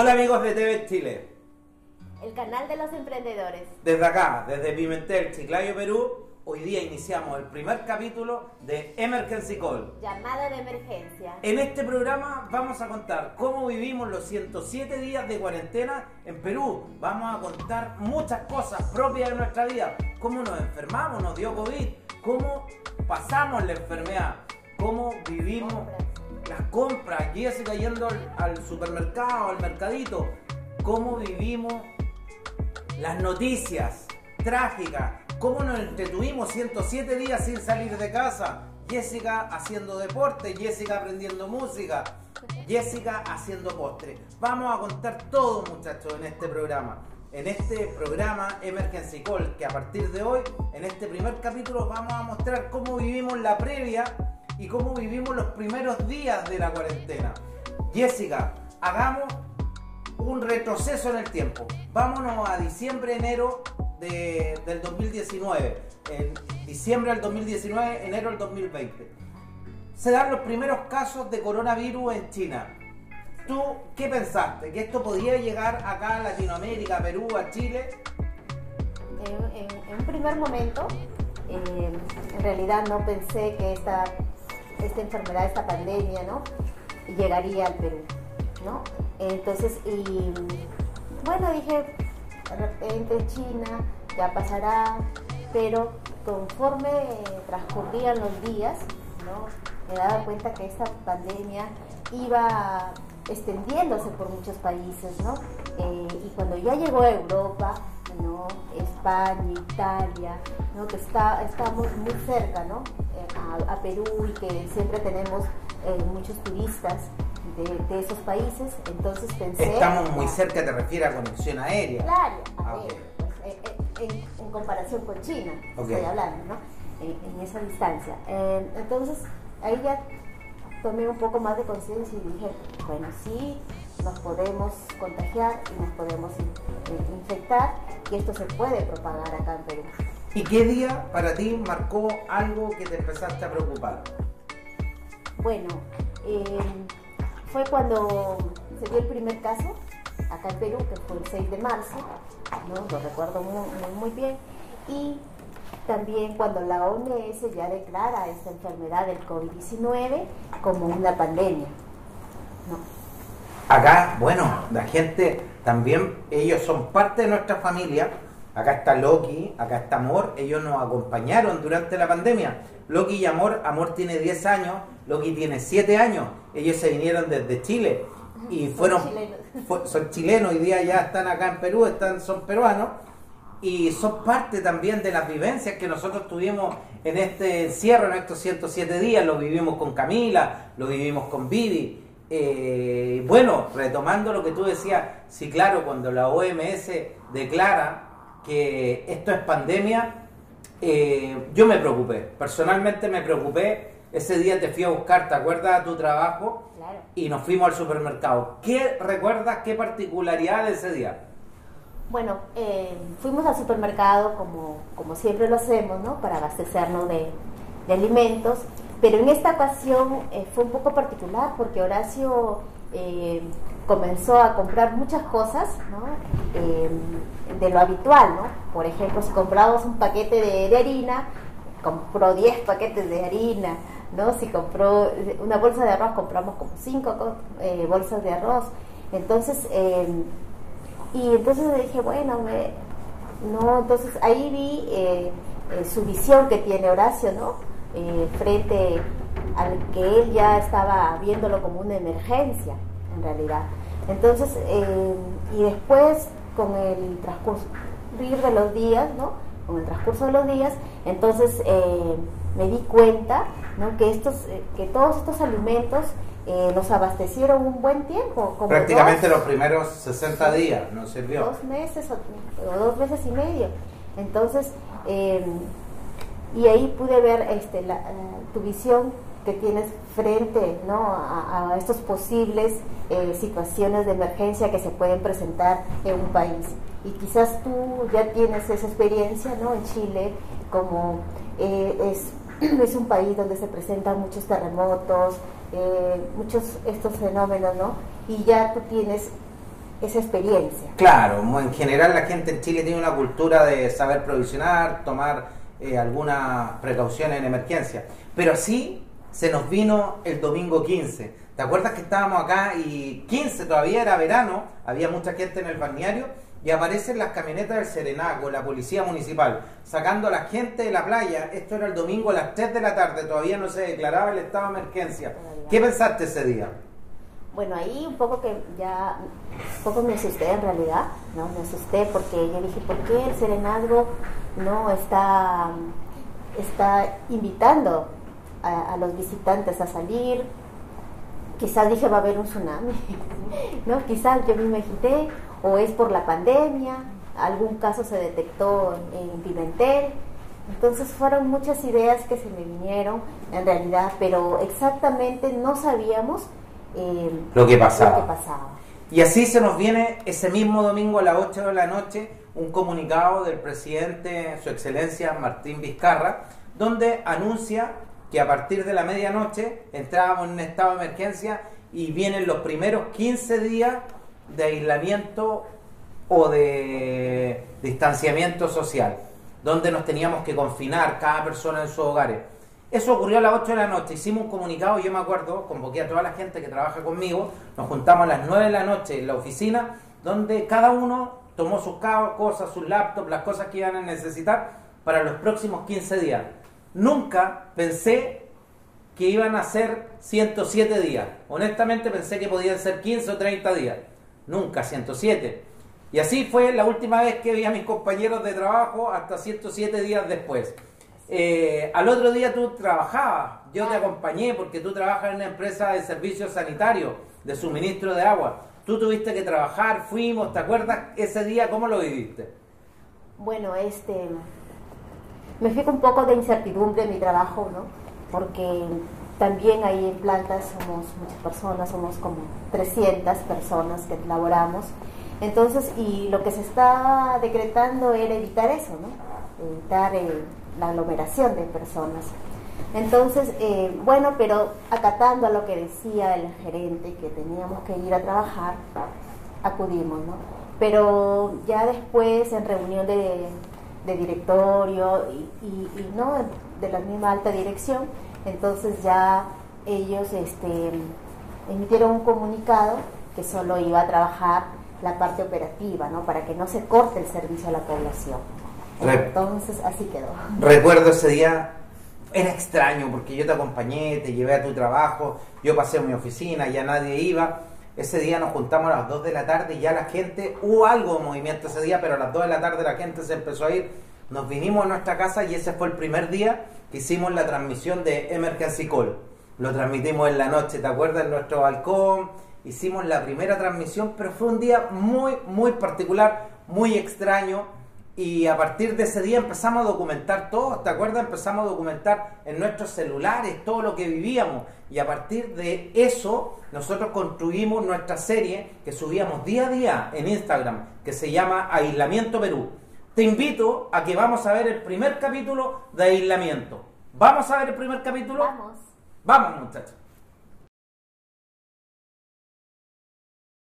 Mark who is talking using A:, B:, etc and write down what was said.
A: Hola amigos de TV Chile.
B: El canal de los emprendedores.
A: Desde acá, desde Pimentel, Chiclayo, Perú, hoy día iniciamos el primer capítulo de Emergency Call.
B: Llamada de emergencia.
A: En este programa vamos a contar cómo vivimos los 107 días de cuarentena en Perú. Vamos a contar muchas cosas propias de nuestra vida. Cómo nos enfermamos, nos dio COVID, cómo pasamos la enfermedad, cómo vivimos las compras, Jessica yendo al, supermercado, al mercadito, cómo vivimos las noticias trágicas, cómo nos entretuvimos 107 días sin salir de casa, Jessica haciendo deporte, Jessica aprendiendo música, Jessica haciendo postre. Vamos a contar todo muchachos en este programa. En este programa Emergency Call, que a partir de hoy, en este primer capítulo, vamos a mostrar cómo vivimos la previa y cómo vivimos los primeros días de la cuarentena. Jessica, hagamos un retroceso en el tiempo. Vámonos a diciembre, enero de- del 2019. En diciembre del 2019, enero del 2020. Se dan los primeros casos de coronavirus en China. ¿Tú qué pensaste? ¿Que esto podía llegar acá a Latinoamérica, a Perú, a Chile?
B: En, en- en un primer momento, eh, en realidad no pensé que esta, esta enfermedad, esta pandemia, ¿no? Llegaría al Perú, ¿no? Entonces, y bueno, dije, de repente China ya pasará, pero conforme transcurrían los días, ¿no? Me daba cuenta que esta pandemia iba extendiéndose por muchos países, ¿no? Eh, y cuando ya llegó a Europa, ¿no? España, Italia, ¿no? que está, estamos muy cerca ¿no? Eh, a, a Perú y que siempre tenemos eh, muchos turistas de, de esos países, entonces pensé...
A: Estamos muy cerca, te refieres a conexión aérea.
B: Claro,
A: Ah,
B: ver,
A: ok.
B: pues, eh, eh, en, en comparación con China,
A: Ok.
B: estoy hablando, ¿no? En, en esa distancia. Eh, entonces, ahí ya tomé un poco más de conciencia y dije, bueno, sí, nos podemos contagiar y nos podemos eh, infectar y esto se puede propagar acá en Perú.
A: ¿Y qué día para ti marcó algo que te empezaste a preocupar?
B: Bueno, eh, fue cuando se dio el primer caso acá en Perú, que fue el 6 de marzo, ¿no? lo recuerdo muy, muy, muy bien, y también cuando la OMS ya declara esta enfermedad del COVID-19 como una pandemia. ¿no?
A: Acá, bueno, la gente también, ellos son parte de nuestra familia. Acá está Loki, acá está Amor, ellos nos acompañaron durante la pandemia. Loki y Amor, Amor tiene 10 años, Loki tiene 7 años. Ellos se vinieron desde Chile y
B: Son
A: fueron
B: chilenos.
A: fue- son chilenos, hoy día ya están acá en Perú, están, son peruanos y son parte también de las vivencias que nosotros tuvimos en este encierro, en estos 107 días, lo vivimos con Camila, lo vivimos con Vivi. Eh, bueno, retomando lo que tú decías, sí, claro, cuando la OMS declara que esto es pandemia, eh, yo me preocupé, personalmente me preocupé. Ese día te fui a buscar, ¿te acuerdas de tu trabajo?
B: Claro.
A: y nos fuimos al supermercado. ¿Qué recuerdas, qué particularidad de ese día?
B: Bueno, eh, fuimos al supermercado como, como siempre lo hacemos, ¿no? Para abastecernos de, de alimentos, pero en esta ocasión eh, fue un poco particular porque Horacio eh, comenzó a comprar muchas cosas, ¿no? Eh, de lo habitual, ¿no? Por ejemplo, si comprábamos un paquete de, harina, compró 10 paquetes de harina, ¿no? Si compró una bolsa de arroz, compramos como 5 bolsas de arroz. Entonces, eh, y entonces dije, bueno, me- no, entonces ahí vi su visión que tiene Horacio, ¿no? Eh, frente al que él ya estaba viéndolo como una emergencia, en realidad. Entonces, eh, y después, con el transcurso de los días, ¿no? Con el transcurso de los días, entonces eh, me di cuenta, ¿no? Que estos, que todos estos alimentos eh, nos abastecieron un buen tiempo, como
A: Prácticamente
B: dos-
A: los primeros 60 días nos sirvió.
B: dos meses o, o dos meses y medio. Entonces, eh, y ahí pude ver este, la, eh, tu visión que tienes frente ¿no? a, a estos posibles eh, situaciones de emergencia que se pueden presentar en un país. Y quizás tú ya tienes esa experiencia ¿no? en Chile, como eh, es, es un país donde se presentan muchos terremotos, eh, muchos estos fenómenos, ¿no? Y ya tú tienes esa experiencia.
A: Claro, en general la gente en Chile tiene una cultura de saber provisionar, tomar eh, algunas precauciones en emergencia, pero así se nos vino el domingo 15. ¿Te acuerdas que estábamos acá y 15 todavía era verano, había mucha gente en el balneario y aparecen las camionetas del Serenaco, la policía municipal, sacando a la gente de la playa. Esto era el domingo a las 3 de la tarde, todavía no se declaraba el estado de emergencia. ¿Qué pensaste ese día?
B: Bueno, ahí un poco que ya, un poco me asusté en realidad, ¿no? Me asusté porque yo dije, ¿por qué el Serenazgo no está, está invitando a, los visitantes a salir? Quizás dije, va a haber un tsunami, ¿no? Quizás yo me imaginé, o es por la pandemia, algún caso se detectó en Pimentel, entonces fueron muchas ideas que se me vinieron en realidad, pero exactamente no sabíamos
A: eh, lo, que pasaba. Y así se nos viene ese mismo domingo a las 8 de la noche un comunicado del presidente, su excelencia Martín Vizcarra, donde anuncia que a partir de la medianoche entrábamos en un estado de emergencia y vienen los primeros 15 días de aislamiento o de distanciamiento social, donde nos teníamos que confinar cada persona en sus hogares. Eso ocurrió a las 8 de la noche, hicimos un comunicado, yo me acuerdo, convoqué a toda la gente que trabaja conmigo, nos juntamos a las 9 de la noche en la oficina, donde cada uno tomó sus cosas, sus laptops, las cosas que iban a necesitar para los próximos 15 días. Nunca pensé que iban a ser 107 días. Honestamente pensé que podían ser 15 o 30 días. Nunca 107. Y así fue la última vez que vi a mis compañeros de trabajo hasta 107 días después. Eh, al otro día tú trabajabas, yo te acompañé porque tú trabajas en una empresa de servicios sanitarios, de suministro de agua. Tú tuviste que trabajar, fuimos, ¿te acuerdas ese día cómo lo viviste?
B: Bueno, este, me fui con un poco de incertidumbre en mi trabajo, ¿no? Porque también ahí en plantas somos muchas personas, somos como 300 personas que laboramos. Entonces, y lo que se está decretando era evitar eso, ¿no? Evitar eh, la aglomeración de personas. Entonces, eh, bueno, pero acatando a lo que decía el gerente, que teníamos que ir a trabajar, acudimos, ¿no? Pero ya después, en reunión de, directorio y, no de la misma alta dirección, entonces ya ellos este, emitieron un comunicado que solo iba a trabajar la parte operativa, ¿no? Para que no se corte el servicio a la población. Entonces así quedó.
A: Recuerdo ese día, era extraño porque yo te acompañé, te llevé a tu trabajo, yo pasé a mi oficina, ya nadie iba. Ese día nos juntamos a las 2 de la tarde y ya la gente, hubo algo de movimiento ese día, pero a las 2 de la tarde la gente se empezó a ir. Nos vinimos a nuestra casa y ese fue el primer día que hicimos la transmisión de Emergency Call. Lo transmitimos en la noche, ¿te acuerdas? En nuestro balcón. Hicimos la primera transmisión, pero fue un día muy, muy particular, muy extraño y a partir de ese día empezamos a documentar todo, ¿te acuerdas? Empezamos a documentar en nuestros celulares todo lo que vivíamos. Y a partir de eso, nosotros construimos nuestra serie que subíamos día a día en Instagram, que se llama Aislamiento Perú. Te invito a que vamos a ver el primer capítulo de Aislamiento. ¿Vamos a ver el primer capítulo?
B: Vamos.
A: Vamos, muchachos.